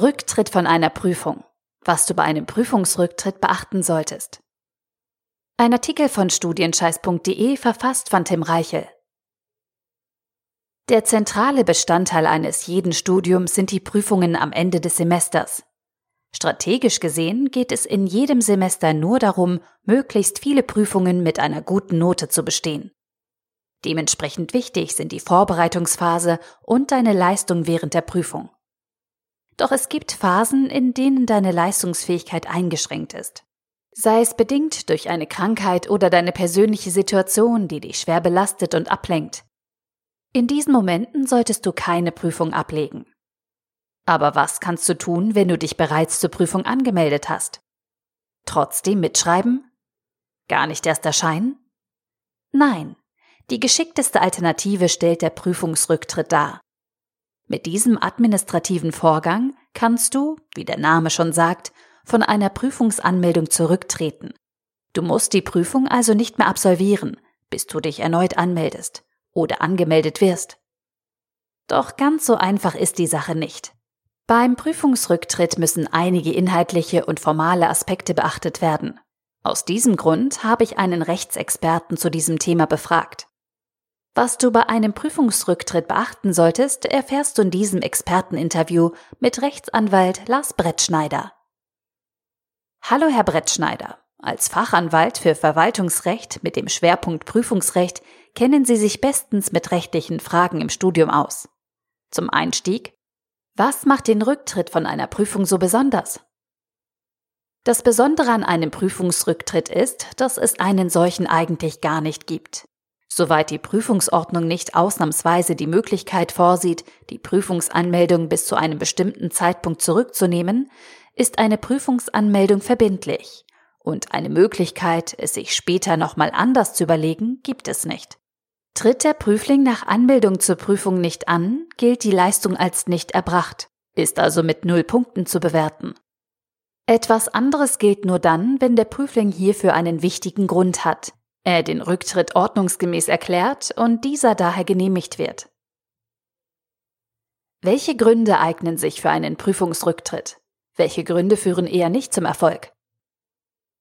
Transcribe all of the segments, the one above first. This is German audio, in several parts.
Rücktritt von einer Prüfung. Was du bei einem Prüfungsrücktritt beachten solltest. Ein Artikel von studienscheiß.de verfasst von Tim Reichel. Der zentrale Bestandteil eines jeden Studiums sind die Prüfungen am Ende des Semesters. Strategisch gesehen geht es in jedem Semester nur darum, möglichst viele Prüfungen mit einer guten Note zu bestehen. Dementsprechend wichtig sind die Vorbereitungsphase und deine Leistung während der Prüfung. Doch es gibt Phasen, in denen deine Leistungsfähigkeit eingeschränkt ist. Sei es bedingt durch eine Krankheit oder deine persönliche Situation, die dich schwer belastet und ablenkt. In diesen Momenten solltest du keine Prüfung ablegen. Aber was kannst du tun, wenn du dich bereits zur Prüfung angemeldet hast? Trotzdem mitschreiben? Gar nicht erst erscheinen? Nein, die geschickteste Alternative stellt der Prüfungsrücktritt dar. Mit diesem administrativen Vorgang kannst du, wie der Name schon sagt, von einer Prüfungsanmeldung zurücktreten. Du musst die Prüfung also nicht mehr absolvieren, bis du dich erneut anmeldest oder angemeldet wirst. Doch ganz so einfach ist die Sache nicht. Beim Prüfungsrücktritt müssen einige inhaltliche und formale Aspekte beachtet werden. Aus diesem Grund habe ich einen Rechtsexperten zu diesem Thema befragt. Was du bei einem Prüfungsrücktritt beachten solltest, erfährst du in diesem Experteninterview mit Rechtsanwalt Lars Brettschneider. Hallo, Herr Brettschneider. Als Fachanwalt für Verwaltungsrecht mit dem Schwerpunkt Prüfungsrecht kennen Sie sich bestens mit rechtlichen Fragen im Studium aus. Zum Einstieg, was macht den Rücktritt von einer Prüfung so besonders? Das Besondere an einem Prüfungsrücktritt ist, dass es einen solchen eigentlich gar nicht gibt. Soweit die Prüfungsordnung nicht ausnahmsweise die Möglichkeit vorsieht, die Prüfungsanmeldung bis zu einem bestimmten Zeitpunkt zurückzunehmen, ist eine Prüfungsanmeldung verbindlich. Und eine Möglichkeit, es sich später nochmal anders zu überlegen, gibt es nicht. Tritt der Prüfling nach Anmeldung zur Prüfung nicht an, gilt die Leistung als nicht erbracht, ist also mit null Punkten zu bewerten. Etwas anderes gilt nur dann, wenn der Prüfling hierfür einen wichtigen Grund hat, er den Rücktritt ordnungsgemäß erklärt und dieser daher genehmigt wird. Welche Gründe eignen sich für einen Prüfungsrücktritt? Welche Gründe führen eher nicht zum Erfolg?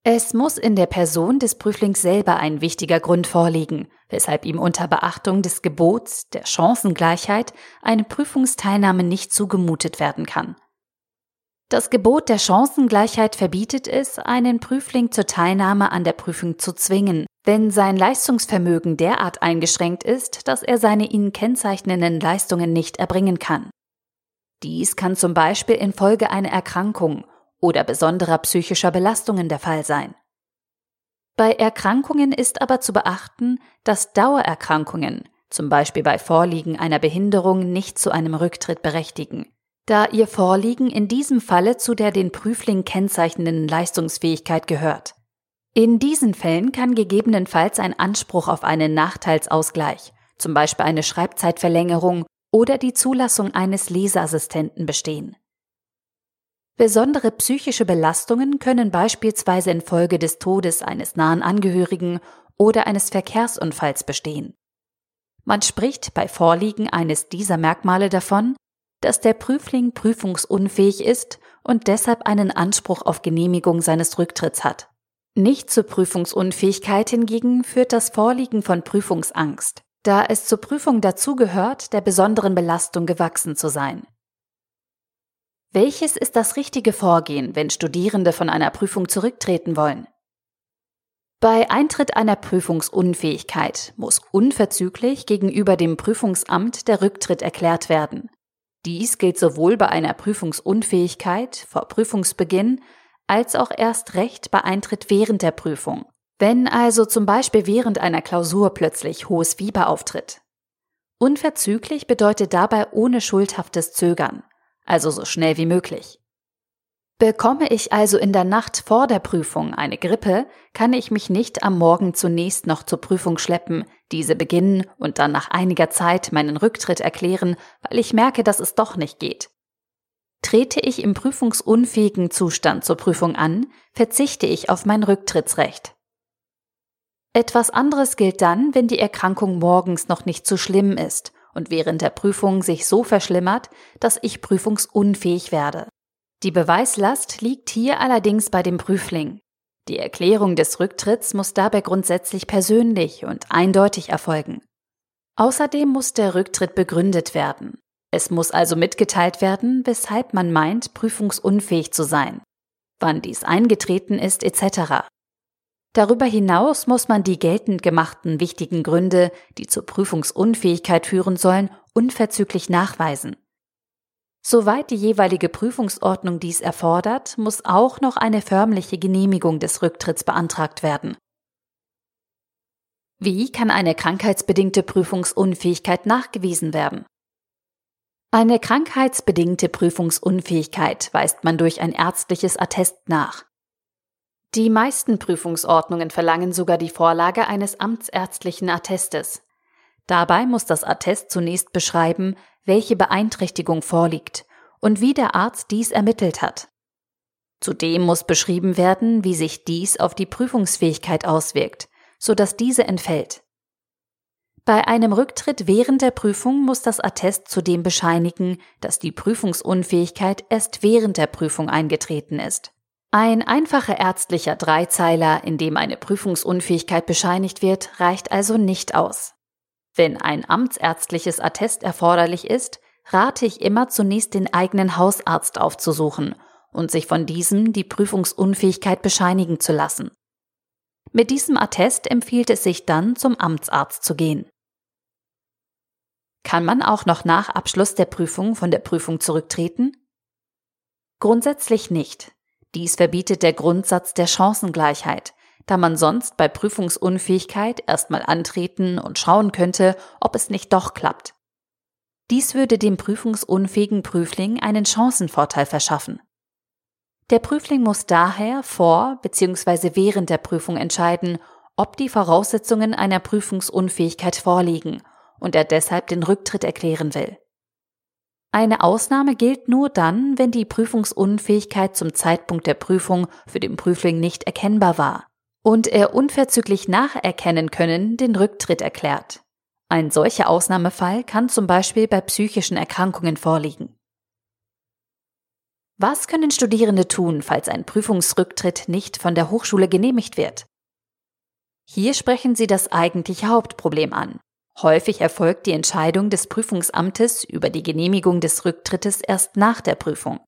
Es muss in der Person des Prüflings selber ein wichtiger Grund vorliegen, weshalb ihm unter Beachtung des Gebots der Chancengleichheit eine Prüfungsteilnahme nicht zugemutet werden kann. Das Gebot der Chancengleichheit verbietet es, einen Prüfling zur Teilnahme an der Prüfung zu zwingen, wenn sein Leistungsvermögen derart eingeschränkt ist, dass er seine ihn kennzeichnenden Leistungen nicht erbringen kann. Dies kann zum Beispiel infolge einer Erkrankung oder besonderer psychischer Belastungen der Fall sein. Bei Erkrankungen ist aber zu beachten, dass Dauererkrankungen, zum Beispiel bei Vorliegen einer Behinderung, nicht zu einem Rücktritt berechtigen, da ihr Vorliegen in diesem Falle zu der den Prüfling kennzeichnenden Leistungsfähigkeit gehört. In diesen Fällen kann gegebenenfalls ein Anspruch auf einen Nachteilsausgleich, zum Beispiel eine Schreibzeitverlängerung oder die Zulassung eines Leseassistenten bestehen. Besondere psychische Belastungen können beispielsweise infolge des Todes eines nahen Angehörigen oder eines Verkehrsunfalls bestehen. Man spricht bei Vorliegen eines dieser Merkmale davon, dass der Prüfling prüfungsunfähig ist und deshalb einen Anspruch auf Genehmigung seines Rücktritts hat. Nicht zur Prüfungsunfähigkeit hingegen führt das Vorliegen von Prüfungsangst, da es zur Prüfung dazugehört, der besonderen Belastung gewachsen zu sein. Welches ist das richtige Vorgehen, wenn Studierende von einer Prüfung zurücktreten wollen? Bei Eintritt einer Prüfungsunfähigkeit muss unverzüglich gegenüber dem Prüfungsamt der Rücktritt erklärt werden. Dies gilt sowohl bei einer Prüfungsunfähigkeit vor Prüfungsbeginn als auch erst recht bei Eintritt während der Prüfung. Wenn also zum Beispiel während einer Klausur plötzlich hohes Fieber auftritt. Unverzüglich bedeutet dabei ohne schuldhaftes Zögern also so schnell wie möglich. Bekomme ich also in der Nacht vor der Prüfung eine Grippe, kann ich mich nicht am Morgen zunächst noch zur Prüfung schleppen, diese beginnen und dann nach einiger Zeit meinen Rücktritt erklären, weil ich merke, dass es doch nicht geht. Trete ich im prüfungsunfähigen Zustand zur Prüfung an, verzichte ich auf mein Rücktrittsrecht. Etwas anderes gilt dann, wenn die Erkrankung morgens noch nicht zu schlimm ist und während der Prüfung sich so verschlimmert, dass ich prüfungsunfähig werde. Die Beweislast liegt hier allerdings bei dem Prüfling. Die Erklärung des Rücktritts muss dabei grundsätzlich persönlich und eindeutig erfolgen. Außerdem muss der Rücktritt begründet werden. Es muss also mitgeteilt werden, weshalb man meint, prüfungsunfähig zu sein, wann dies eingetreten ist etc. Darüber hinaus muss man die geltend gemachten wichtigen Gründe, die zur Prüfungsunfähigkeit führen sollen, unverzüglich nachweisen. Soweit die jeweilige Prüfungsordnung dies erfordert, muss auch noch eine förmliche Genehmigung des Rücktritts beantragt werden. Wie kann eine krankheitsbedingte Prüfungsunfähigkeit nachgewiesen werden? Eine krankheitsbedingte Prüfungsunfähigkeit weist man durch ein ärztliches Attest nach. Die meisten Prüfungsordnungen verlangen sogar die Vorlage eines amtsärztlichen Attestes. Dabei muss das Attest zunächst beschreiben, welche Beeinträchtigung vorliegt und wie der Arzt dies ermittelt hat. Zudem muss beschrieben werden, wie sich dies auf die Prüfungsfähigkeit auswirkt, sodass diese entfällt. Bei einem Rücktritt während der Prüfung muss das Attest zudem bescheinigen, dass die Prüfungsunfähigkeit erst während der Prüfung eingetreten ist. Ein einfacher ärztlicher Dreizeiler, in dem eine Prüfungsunfähigkeit bescheinigt wird, reicht also nicht aus. Wenn ein amtsärztliches Attest erforderlich ist, rate ich immer zunächst den eigenen Hausarzt aufzusuchen und sich von diesem die Prüfungsunfähigkeit bescheinigen zu lassen. Mit diesem Attest empfiehlt es sich dann, zum Amtsarzt zu gehen. Kann man auch noch nach Abschluss der Prüfung von der Prüfung zurücktreten? Grundsätzlich nicht. Dies verbietet der Grundsatz der Chancengleichheit, da man sonst bei Prüfungsunfähigkeit erstmal antreten und schauen könnte, ob es nicht doch klappt. Dies würde dem prüfungsunfähigen Prüfling einen Chancenvorteil verschaffen. Der Prüfling muss daher vor bzw. während der Prüfung entscheiden, ob die Voraussetzungen einer Prüfungsunfähigkeit vorliegen und er deshalb den Rücktritt erklären will. Eine Ausnahme gilt nur dann, wenn die Prüfungsunfähigkeit zum Zeitpunkt der Prüfung für den Prüfling nicht erkennbar war und er unverzüglich nacherkennen können den Rücktritt erklärt. Ein solcher Ausnahmefall kann zum Beispiel bei psychischen Erkrankungen vorliegen. Was können Studierende tun, falls ein Prüfungsrücktritt nicht von der Hochschule genehmigt wird? Hier sprechen Sie das eigentliche Hauptproblem an. Häufig erfolgt die Entscheidung des Prüfungsamtes über die Genehmigung des Rücktrittes erst nach der Prüfung,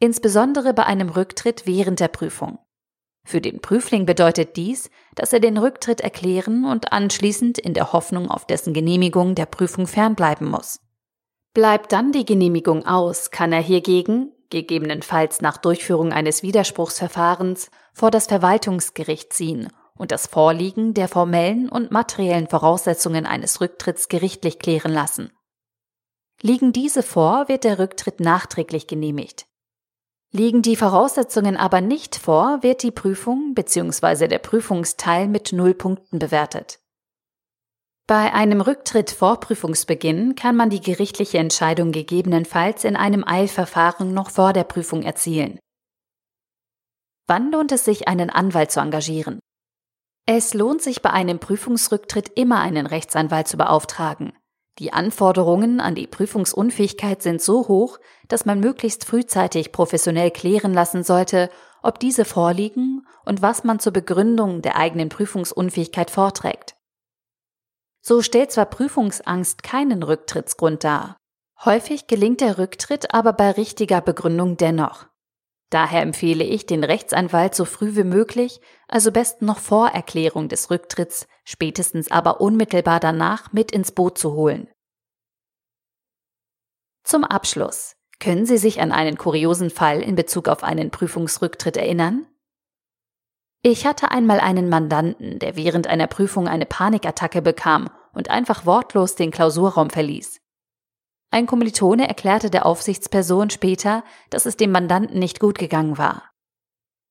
insbesondere bei einem Rücktritt während der Prüfung. Für den Prüfling bedeutet dies, dass er den Rücktritt erklären und anschließend in der Hoffnung auf dessen Genehmigung der Prüfung fernbleiben muss. Bleibt dann die Genehmigung aus, kann er hiergegen, gegebenenfalls nach Durchführung eines Widerspruchsverfahrens, vor das Verwaltungsgericht ziehen und das Vorliegen der formellen und materiellen Voraussetzungen eines Rücktritts gerichtlich klären lassen. Liegen diese vor, wird der Rücktritt nachträglich genehmigt. Liegen die Voraussetzungen aber nicht vor, wird die Prüfung bzw. der Prüfungsteil mit Null Punkten bewertet. Bei einem Rücktritt vor Prüfungsbeginn kann man die gerichtliche Entscheidung gegebenenfalls in einem Eilverfahren noch vor der Prüfung erzielen. Wann lohnt es sich, einen Anwalt zu engagieren? Es lohnt sich bei einem Prüfungsrücktritt immer einen Rechtsanwalt zu beauftragen. Die Anforderungen an die Prüfungsunfähigkeit sind so hoch, dass man möglichst frühzeitig professionell klären lassen sollte, ob diese vorliegen und was man zur Begründung der eigenen Prüfungsunfähigkeit vorträgt. So stellt zwar Prüfungsangst keinen Rücktrittsgrund dar. Häufig gelingt der Rücktritt aber bei richtiger Begründung dennoch. Daher empfehle ich, den Rechtsanwalt so früh wie möglich, also besten noch vor Erklärung des Rücktritts, spätestens aber unmittelbar danach mit ins Boot zu holen. Zum Abschluss. Können Sie sich an einen kuriosen Fall in Bezug auf einen Prüfungsrücktritt erinnern? Ich hatte einmal einen Mandanten, der während einer Prüfung eine Panikattacke bekam und einfach wortlos den Klausurraum verließ. Ein Kommilitone erklärte der Aufsichtsperson später, dass es dem Mandanten nicht gut gegangen war.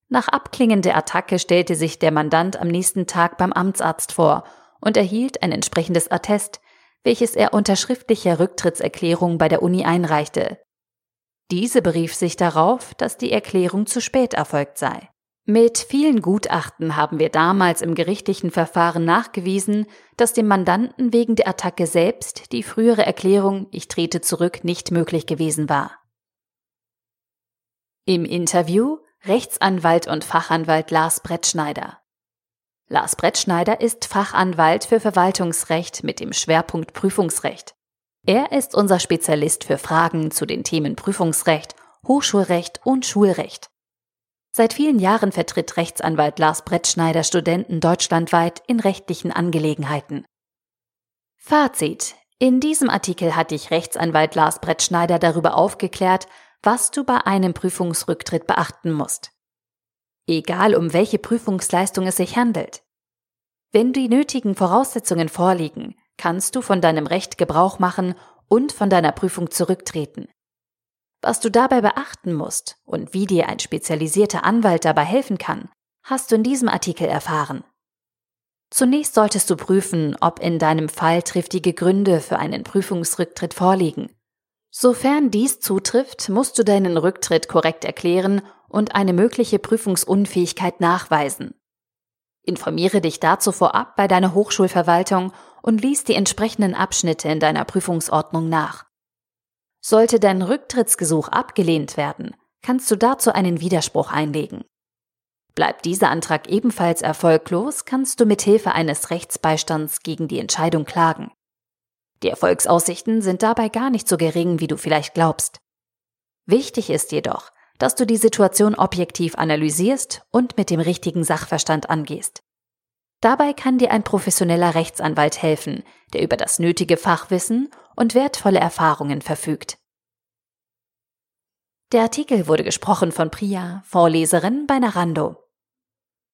Nach Abklingen der Attacke stellte sich der Mandant am nächsten Tag beim Amtsarzt vor und erhielt ein entsprechendes Attest, welches er unter schriftlicher Rücktrittserklärung bei der Uni einreichte. Diese berief sich darauf, dass die Erklärung zu spät erfolgt sei. Mit vielen Gutachten haben wir damals im gerichtlichen Verfahren nachgewiesen, dass dem Mandanten wegen der Attacke selbst die frühere Erklärung Ich trete zurück nicht möglich gewesen war. Im Interview Rechtsanwalt und Fachanwalt Lars Brettschneider. Lars Brettschneider ist Fachanwalt für Verwaltungsrecht mit dem Schwerpunkt Prüfungsrecht. Er ist unser Spezialist für Fragen zu den Themen Prüfungsrecht, Hochschulrecht und Schulrecht. Seit vielen Jahren vertritt Rechtsanwalt Lars Brettschneider Studenten deutschlandweit in rechtlichen Angelegenheiten. Fazit. In diesem Artikel hat dich Rechtsanwalt Lars Brettschneider darüber aufgeklärt, was du bei einem Prüfungsrücktritt beachten musst. Egal um welche Prüfungsleistung es sich handelt. Wenn die nötigen Voraussetzungen vorliegen, kannst du von deinem Recht Gebrauch machen und von deiner Prüfung zurücktreten. Was du dabei beachten musst und wie dir ein spezialisierter Anwalt dabei helfen kann, hast du in diesem Artikel erfahren. Zunächst solltest du prüfen, ob in deinem Fall triftige Gründe für einen Prüfungsrücktritt vorliegen. Sofern dies zutrifft, musst du deinen Rücktritt korrekt erklären und eine mögliche Prüfungsunfähigkeit nachweisen. Informiere dich dazu vorab bei deiner Hochschulverwaltung und lies die entsprechenden Abschnitte in deiner Prüfungsordnung nach. Sollte dein Rücktrittsgesuch abgelehnt werden, kannst du dazu einen Widerspruch einlegen. Bleibt dieser Antrag ebenfalls erfolglos, kannst du mit Hilfe eines Rechtsbeistands gegen die Entscheidung klagen. Die Erfolgsaussichten sind dabei gar nicht so gering, wie du vielleicht glaubst. Wichtig ist jedoch, dass du die Situation objektiv analysierst und mit dem richtigen Sachverstand angehst. Dabei kann dir ein professioneller Rechtsanwalt helfen, der über das nötige Fachwissen und wertvolle Erfahrungen verfügt. Der Artikel wurde gesprochen von Priya, Vorleserin bei Narando.